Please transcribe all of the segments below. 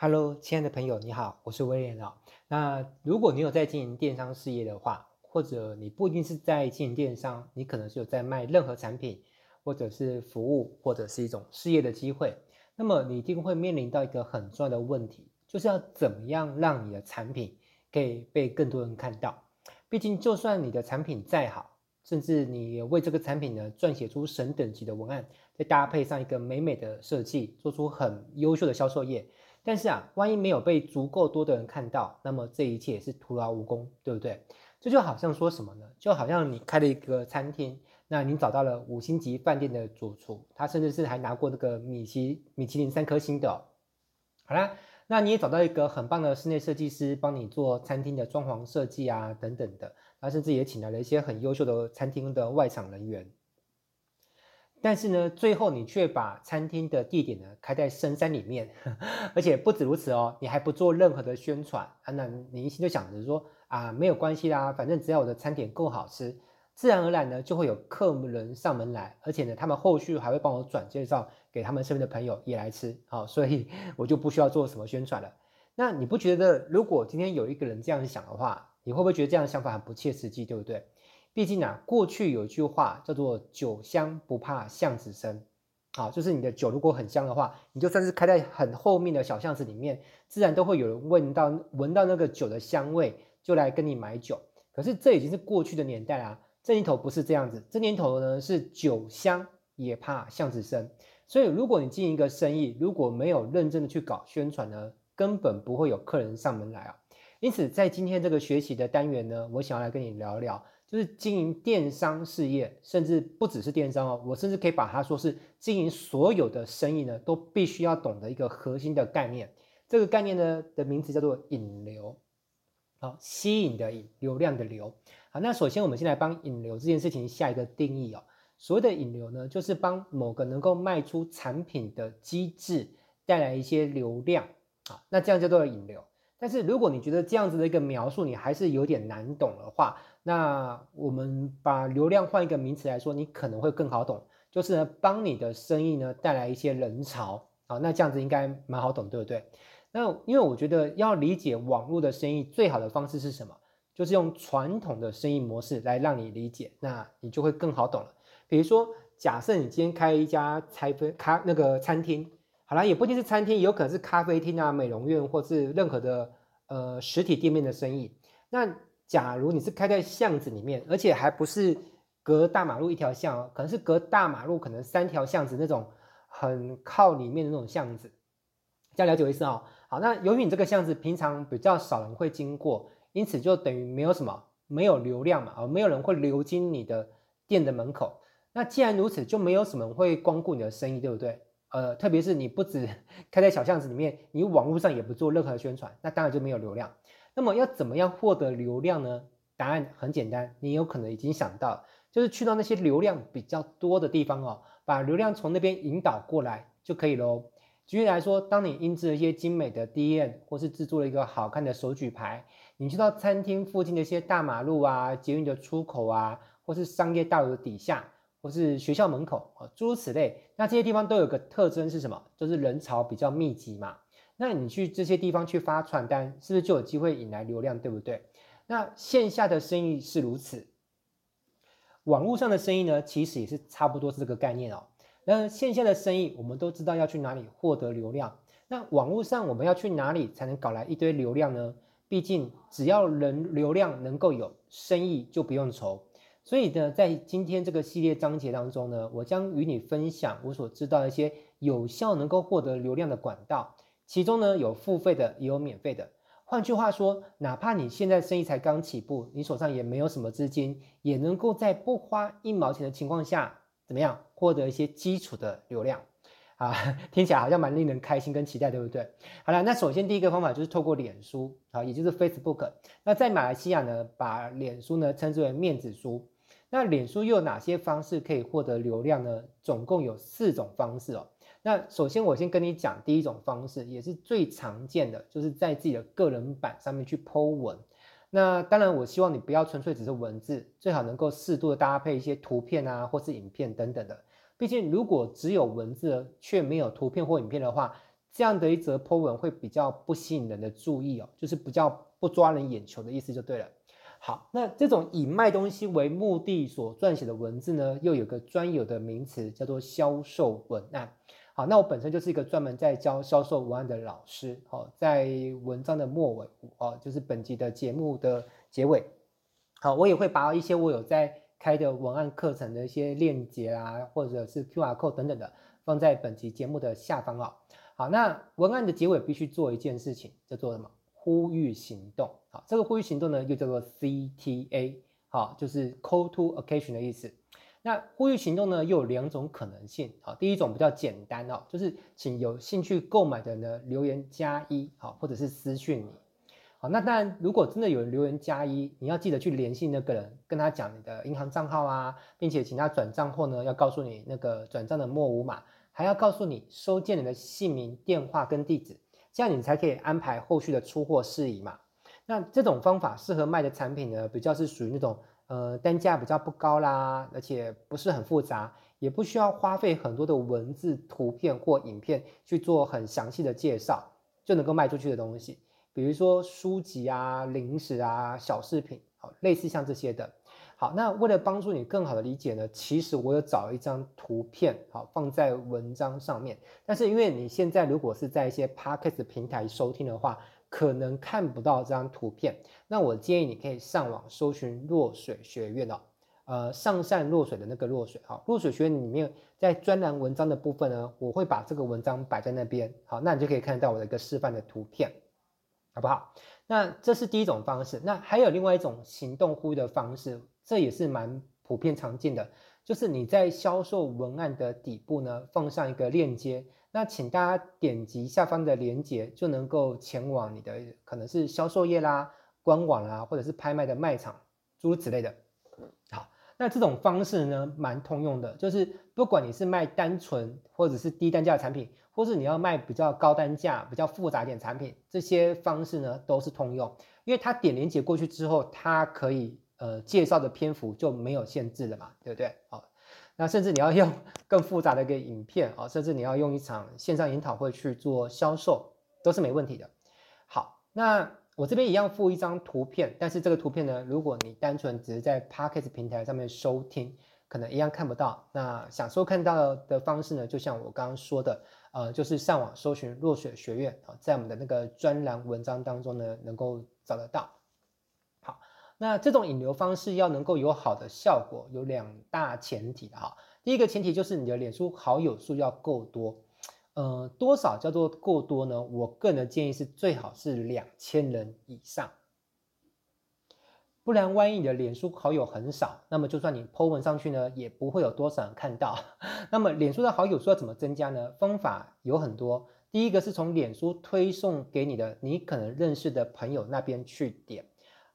Hello，亲爱的朋友，你好，我是威廉啊。那如果你有在经营电商事业的话，或者你不一定是在经营电商，你可能是有在卖任何产品，或者是服务，或者是一种事业的机会，那么你一定会面临到一个很重要的问题，就是要怎么样让你的产品可以被更多人看到。毕竟，就算你的产品再好，甚至你为这个产品呢撰写出神等级的文案，再搭配上一个美美的设计，做出很优秀的销售页。但是啊，万一没有被足够多的人看到，那么这一切也是徒劳无功，对不对？这就好像说什么呢？就好像你开了一个餐厅，那你找到了五星级饭店的主厨，他甚至是还拿过那个米其米其林三颗星的。好啦，那你也找到一个很棒的室内设计师，帮你做餐厅的装潢设计啊，等等的，他甚至也请来了一些很优秀的餐厅的外场人员。但是呢，最后你却把餐厅的地点呢开在深山里面，而且不止如此哦，你还不做任何的宣传啊，那你一心就想着说啊，没有关系啦，反正只要我的餐点够好吃，自然而然呢就会有客人上门来，而且呢他们后续还会帮我转介绍给他们身边的朋友也来吃，好，所以 我就不需要做什么宣传了。那你不觉得如果今天有一个人这样想的话，你会不会觉得这样的想法很不切实际，对不对？毕竟啊，过去有一句话叫做“酒香不怕巷子深”，好，就是你的酒如果很香的话，你就算是开在很后面的小巷子里面，自然都会有人闻到闻到那个酒的香味，就来跟你买酒。可是这已经是过去的年代啦，这年头不是这样子，这年头呢是酒香也怕巷子深。所以如果你经营一个生意，如果没有认真的去搞宣传呢，根本不会有客人上门来啊。因此，在今天这个学习的单元呢，我想要来跟你聊聊。就是经营电商事业，甚至不只是电商哦，我甚至可以把它说是经营所有的生意呢，都必须要懂得一个核心的概念。这个概念呢的名字叫做引流，好，吸引的引，流量的流。好，那首先我们先来帮引流这件事情下一个定义哦。所谓的引流呢，就是帮某个能够卖出产品的机制带来一些流量，啊，那这样叫做引流。但是如果你觉得这样子的一个描述你还是有点难懂的话，那我们把流量换一个名词来说，你可能会更好懂，就是呢，帮你的生意呢带来一些人潮啊，那这样子应该蛮好懂，对不对？那因为我觉得要理解网络的生意最好的方式是什么？就是用传统的生意模式来让你理解，那你就会更好懂了。比如说，假设你今天开一家咖啡咖那个餐厅。好啦，也不一定是餐厅，有可能是咖啡厅啊、美容院，或是任何的呃实体店面的生意。那假如你是开在巷子里面，而且还不是隔大马路一条巷哦，可能是隔大马路可能三条巷子那种很靠里面的那种巷子，这样了解我意思哦。好，那由于你这个巷子平常比较少人会经过，因此就等于没有什么没有流量嘛，啊，没有人会流经你的店的门口。那既然如此，就没有什么人会光顾你的生意，对不对？呃，特别是你不止 开在小巷子里面，你网络上也不做任何宣传，那当然就没有流量。那么要怎么样获得流量呢？答案很简单，你有可能已经想到，就是去到那些流量比较多的地方哦，把流量从那边引导过来就可以喽。举例来说，当你印制了一些精美的 DM，或是制作了一个好看的手举牌，你去到餐厅附近的一些大马路啊、捷运的出口啊，或是商业大楼底下。或是学校门口啊，诸如此类，那这些地方都有个特征是什么？就是人潮比较密集嘛。那你去这些地方去发传单，是不是就有机会引来流量，对不对？那线下的生意是如此，网络上的生意呢，其实也是差不多是这个概念哦。那线下的生意，我们都知道要去哪里获得流量，那网络上我们要去哪里才能搞来一堆流量呢？毕竟只要人流量能够有，生意就不用愁。所以呢，在今天这个系列章节当中呢，我将与你分享我所知道的一些有效能够获得流量的管道，其中呢有付费的，也有免费的。换句话说，哪怕你现在生意才刚起步，你手上也没有什么资金，也能够在不花一毛钱的情况下，怎么样获得一些基础的流量啊？听起来好像蛮令人开心跟期待，对不对？好了，那首先第一个方法就是透过脸书啊，也就是 Facebook。那在马来西亚呢，把脸书呢称之为面子书。那脸书又有哪些方式可以获得流量呢？总共有四种方式哦。那首先我先跟你讲第一种方式，也是最常见的，就是在自己的个人版上面去 po 文。那当然，我希望你不要纯粹只是文字，最好能够适度的搭配一些图片啊，或是影片等等的。毕竟如果只有文字却没有图片或影片的话，这样的一则 po 文会比较不吸引人的注意哦，就是比较不抓人眼球的意思就对了。好，那这种以卖东西为目的所撰写的文字呢，又有个专有的名词叫做销售文案。好，那我本身就是一个专门在教销售文案的老师。好，在文章的末尾，哦，就是本集的节目的结尾，好，我也会把一些我有在开的文案课程的一些链接啊，或者是 QR code 等等的，放在本集节目的下方啊。好，那文案的结尾必须做一件事情，叫做什么？呼吁行动。好，这个呼吁行动呢，又叫做 CTA。好，就是 Call to Action 的意思。那呼吁行动呢，又有两种可能性。好，第一种比较简单哦，就是请有兴趣购买的呢留言加一，好，或者是私讯你。好，那当然，如果真的有人留言加一，你要记得去联系那个人，跟他讲你的银行账号啊，并且请他转账后呢，要告诉你那个转账的末五码。还要告诉你收件人的姓名、电话跟地址，这样你才可以安排后续的出货事宜嘛。那这种方法适合卖的产品呢，比较是属于那种呃单价比较不高啦，而且不是很复杂，也不需要花费很多的文字、图片或影片去做很详细的介绍，就能够卖出去的东西，比如说书籍啊、零食啊、小饰品，好，类似像这些的。好，那为了帮助你更好的理解呢，其实我有找一张图片，好，放在文章上面。但是因为你现在如果是在一些 Podcast 平台收听的话，可能看不到这张图片。那我建议你可以上网搜寻落水学院哦，呃，上善若水的那个落水，好，落水学院里面在专栏文章的部分呢，我会把这个文章摆在那边，好，那你就可以看到我的一个示范的图片，好不好？那这是第一种方式，那还有另外一种行动呼吁的方式。这也是蛮普遍常见的，就是你在销售文案的底部呢，放上一个链接，那请大家点击下方的链接，就能够前往你的可能是销售页啦、官网啦，或者是拍卖的卖场，诸如此类的。好，那这种方式呢，蛮通用的，就是不管你是卖单纯或者是低单价的产品，或是你要卖比较高单价、比较复杂点产品，这些方式呢都是通用，因为它点链接过去之后，它可以。呃，介绍的篇幅就没有限制了嘛，对不对？好，那甚至你要用 更复杂的一个影片啊，甚至你要用一场线上研讨会去做销售，都是没问题的。好，那我这边一样附一张图片，但是这个图片呢，如果你单纯只是在 Podcast 平台上面收听，可能一样看不到。那想收看到的方式呢，就像我刚刚说的，呃，就是上网搜寻落水学院啊，在我们的那个专栏文章当中呢，能够找得到。那这种引流方式要能够有好的效果，有两大前提的哈。第一个前提就是你的脸书好友数要够多，呃，多少叫做够多呢？我个人的建议是最好是两千人以上，不然万一你的脸书好友很少，那么就算你 po 文上去呢，也不会有多少人看到。那么脸书的好友数要怎么增加呢？方法有很多，第一个是从脸书推送给你的你可能认识的朋友那边去点。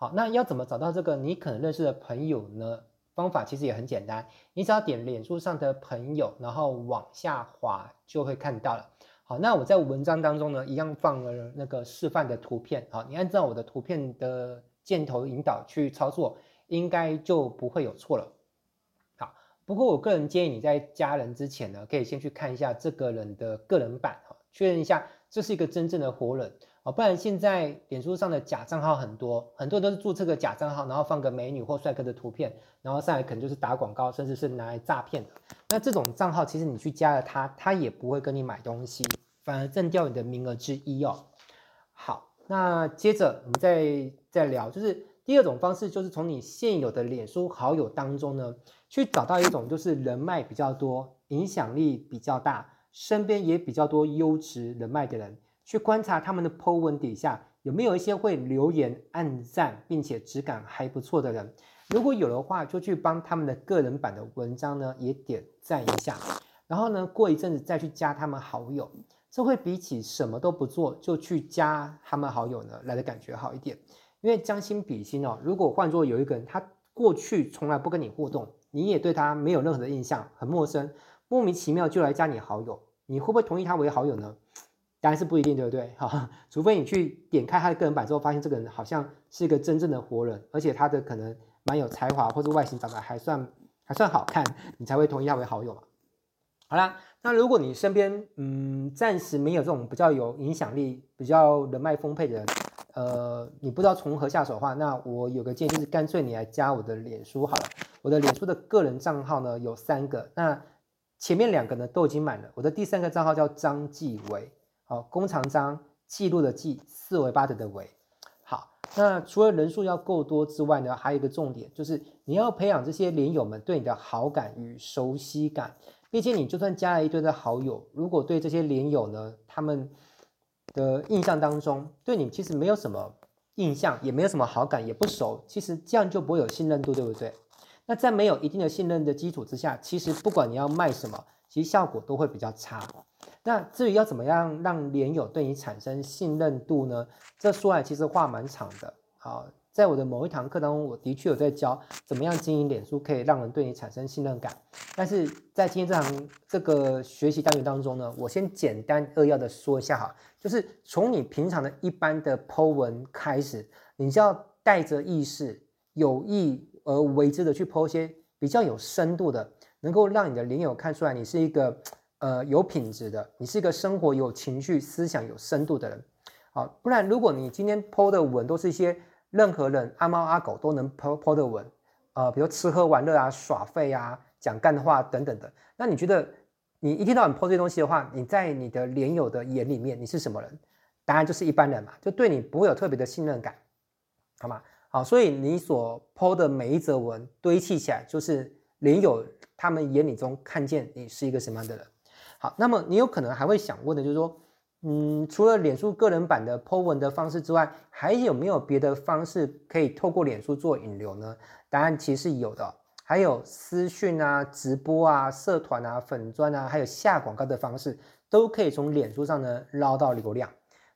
好，那要怎么找到这个你可能认识的朋友呢？方法其实也很简单，你只要点脸书上的朋友，然后往下滑就会看到了。好，那我在文章当中呢，一样放了那个示范的图片。好，你按照我的图片的箭头引导去操作，应该就不会有错了。好，不过我个人建议你在加人之前呢，可以先去看一下这个人的个人版，哈，确认一下这是一个真正的活人。不然现在脸书上的假账号很多，很多都是注册个假账号，然后放个美女或帅哥的图片，然后上来可能就是打广告，甚至是拿来诈骗的。那这种账号其实你去加了他，他也不会跟你买东西，反而占掉你的名额之一哦。好，那接着我们再再聊，就是第二种方式，就是从你现有的脸书好友当中呢，去找到一种就是人脉比较多、影响力比较大、身边也比较多优质人脉的人。去观察他们的 po 文底下有没有一些会留言、按赞，并且质感还不错的人。如果有的话，就去帮他们的个人版的文章呢也点赞一下。然后呢，过一阵子再去加他们好友，这会比起什么都不做就去加他们好友呢来的感觉好一点。因为将心比心哦，如果换作有一个人他过去从来不跟你互动，你也对他没有任何的印象，很陌生，莫名其妙就来加你好友，你会不会同意他为好友呢？当然是不一定，对不对？哈，除非你去点开他的个人版之后，发现这个人好像是一个真正的活人，而且他的可能蛮有才华，或者外形长得还算还算好看，你才会同意他为好友嘛。好啦，那如果你身边嗯暂时没有这种比较有影响力、比较人脉丰沛的人，呃，你不知道从何下手的话，那我有个建议就是干脆你来加我的脸书好了。我的脸书的个人账号呢有三个，那前面两个呢都已经满了，我的第三个账号叫张继伟，好，弓长张，记录的记，四维八德的维。好，那除了人数要够多之外呢，还有一个重点就是你要培养这些连友们对你的好感与熟悉感。毕竟你就算加了一堆的好友，如果对这些连友呢，他们的印象当中对你其实没有什么印象，也没有什么好感，也不熟，其实这样就不会有信任度，对不对？那在没有一定的信任的基础之下，其实不管你要卖什么，其实效果都会比较差。那至于要怎么样让连友对你产生信任度呢？这说来其实话蛮长的，好。在我的某一堂课当中，我的确有在教怎么样经营脸书，可以让人对你产生信任感。但是在今天这堂这个学习单元当中呢，我先简单扼要的说一下哈，就是从你平常的一般的 po 文开始，你就要带着意识，有意而为之的去 po 些比较有深度的，能够让你的连友看出来你是一个呃有品质的，你是一个生活有情绪、思想有深度的人。好，不然如果你今天 po 的文都是一些任何人阿猫阿狗都能 po 的文，呃，比如吃喝玩乐啊、耍废啊、讲干话等等的。那你觉得你一天到晚 po 这些东西的话，你在你的连友的眼里面，你是什么人？答案就是一般人嘛，就对你不会有特别的信任感，好吗？好，所以你所 po 的每一则文堆砌起来，就是连友他们眼里中看见你是一个什么样的人。好，那么你有可能还会想问的，就是说。嗯，除了脸书个人版的 po 文的方式之外，还有没有别的方式可以透过脸书做引流呢？答案其实是有的，还有私讯啊、直播啊、社团啊、粉专啊，还有下广告的方式，都可以从脸书上呢捞到流量。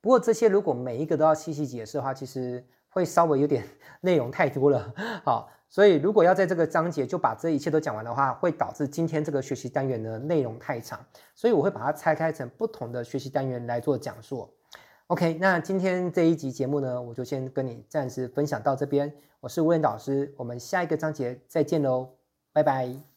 不过这些如果每一个都要细细解释的话，其实会稍微有点 内容太多了。好。所以，如果要在这个章节就把这一切都讲完的话，会导致今天这个学习单元的内容太长，所以我会把它拆开成不同的学习单元来做讲述。OK，那今天这一集节目呢，我就先跟你暂时分享到这边。我是吴彦导师，我们下一个章节再见喽，拜拜。